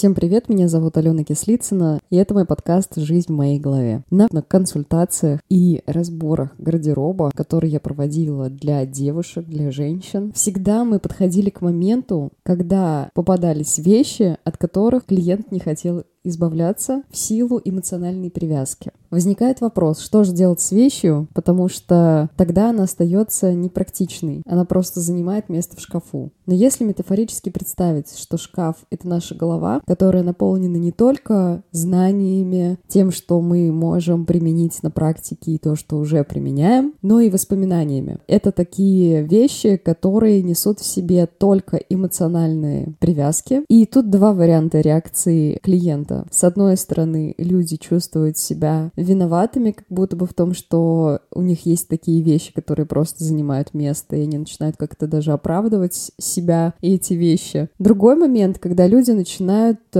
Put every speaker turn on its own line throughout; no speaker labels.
Всем привет, меня зовут Алена Кислицына, и это мой подкаст «Жизнь в моей голове». На, на консультациях и разборах гардероба, которые я проводила для девушек, для женщин, всегда мы подходили к моменту, когда попадались вещи, от которых клиент не хотел избавляться в силу эмоциональной привязки. Возникает вопрос, что же делать с вещью, потому что тогда она остается непрактичной, она просто занимает место в шкафу. Но если метафорически представить, что шкаф — это наша голова, которая наполнена не только знаниями, тем, что мы можем применить на практике и то, что уже применяем, но и воспоминаниями. Это такие вещи, которые несут в себе только эмоциональные привязки. И тут два варианта реакции клиента. С одной стороны, люди чувствуют себя виноватыми, как будто бы в том, что у них есть такие вещи, которые просто занимают место, и они начинают как-то даже оправдывать себя и эти вещи. Другой момент, когда люди начинают э,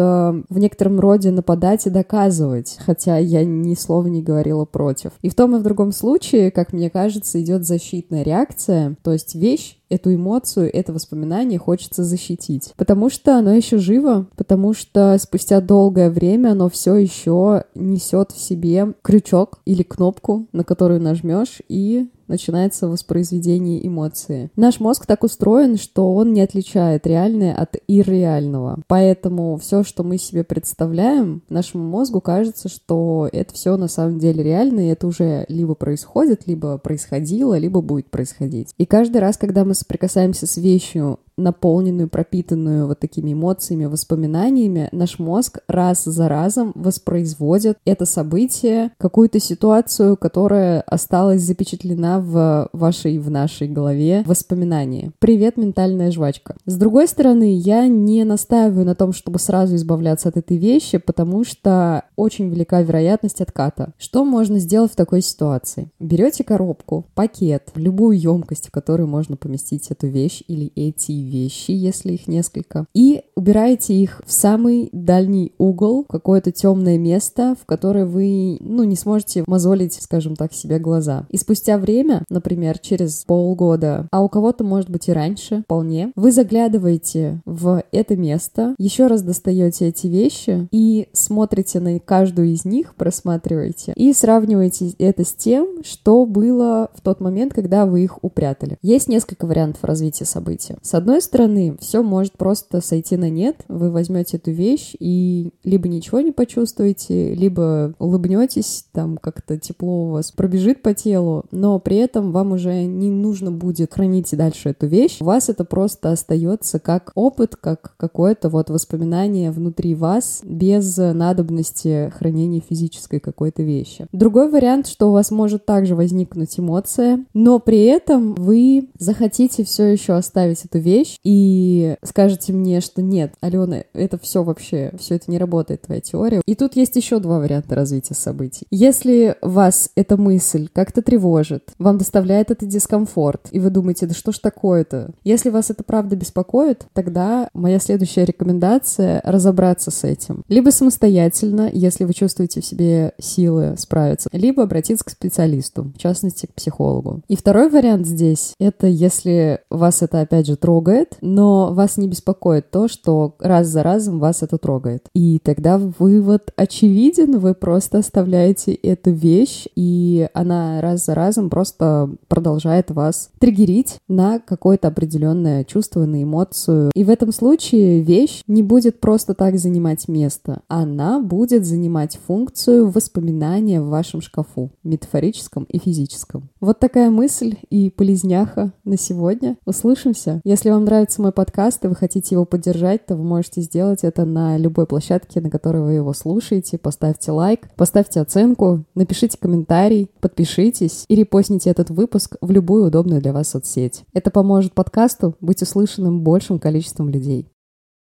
в некотором роде нападать и доказывать, хотя я ни слова не говорила против. И в том и в другом случае, как мне кажется, идет защитная реакция, то есть вещь эту эмоцию, это воспоминание хочется защитить. Потому что оно еще живо, потому что спустя долгое время оно все еще несет в себе крючок или кнопку, на которую нажмешь, и начинается воспроизведение эмоции. Наш мозг так устроен, что он не отличает реальное от ирреального. Поэтому все, что мы себе представляем, нашему мозгу кажется, что это все на самом деле реально, и это уже либо происходит, либо происходило, либо будет происходить. И каждый раз, когда мы соприкасаемся с вещью, наполненную, пропитанную вот такими эмоциями, воспоминаниями, наш мозг раз за разом воспроизводит это событие, какую-то ситуацию, которая осталась запечатлена в вашей, в нашей голове воспоминании. Привет, ментальная жвачка. С другой стороны, я не настаиваю на том, чтобы сразу избавляться от этой вещи, потому что очень велика вероятность отката. Что можно сделать в такой ситуации? Берете коробку, пакет, любую емкость, в которую можно поместить эту вещь или эти вещи, если их несколько, и убираете их в самый дальний угол, какое-то темное место, в которое вы, ну, не сможете мозолить, скажем так, себе глаза. И спустя время, например, через полгода, а у кого-то, может быть, и раньше, вполне, вы заглядываете в это место, еще раз достаете эти вещи и смотрите на каждую из них, просматриваете и сравниваете это с тем, что было в тот момент, когда вы их упрятали. Есть несколько вариантов развития события. С одной одной стороны, все может просто сойти на нет. Вы возьмете эту вещь и либо ничего не почувствуете, либо улыбнетесь, там как-то тепло у вас пробежит по телу, но при этом вам уже не нужно будет хранить дальше эту вещь. У вас это просто остается как опыт, как какое-то вот воспоминание внутри вас без надобности хранения физической какой-то вещи. Другой вариант, что у вас может также возникнуть эмоция, но при этом вы захотите все еще оставить эту вещь, вещь и скажете мне, что нет, Алена, это все вообще, все это не работает, твоя теория. И тут есть еще два варианта развития событий. Если вас эта мысль как-то тревожит, вам доставляет это дискомфорт, и вы думаете, да что ж такое-то? Если вас это правда беспокоит, тогда моя следующая рекомендация — разобраться с этим. Либо самостоятельно, если вы чувствуете в себе силы справиться, либо обратиться к специалисту, в частности, к психологу. И второй вариант здесь — это если вас это, опять же, трогает, трогает, но вас не беспокоит то, что раз за разом вас это трогает. И тогда вывод очевиден, вы просто оставляете эту вещь, и она раз за разом просто продолжает вас триггерить на какое-то определенное чувство, на эмоцию. И в этом случае вещь не будет просто так занимать место, она будет занимать функцию воспоминания в вашем шкафу, метафорическом и физическом. Вот такая мысль и полезняха на сегодня. Услышимся. Если вам вам нравится мой подкаст и вы хотите его поддержать, то вы можете сделать это на любой площадке, на которой вы его слушаете. Поставьте лайк, поставьте оценку, напишите комментарий, подпишитесь и репостните этот выпуск в любую удобную для вас соцсеть. Это поможет подкасту быть услышанным большим количеством людей.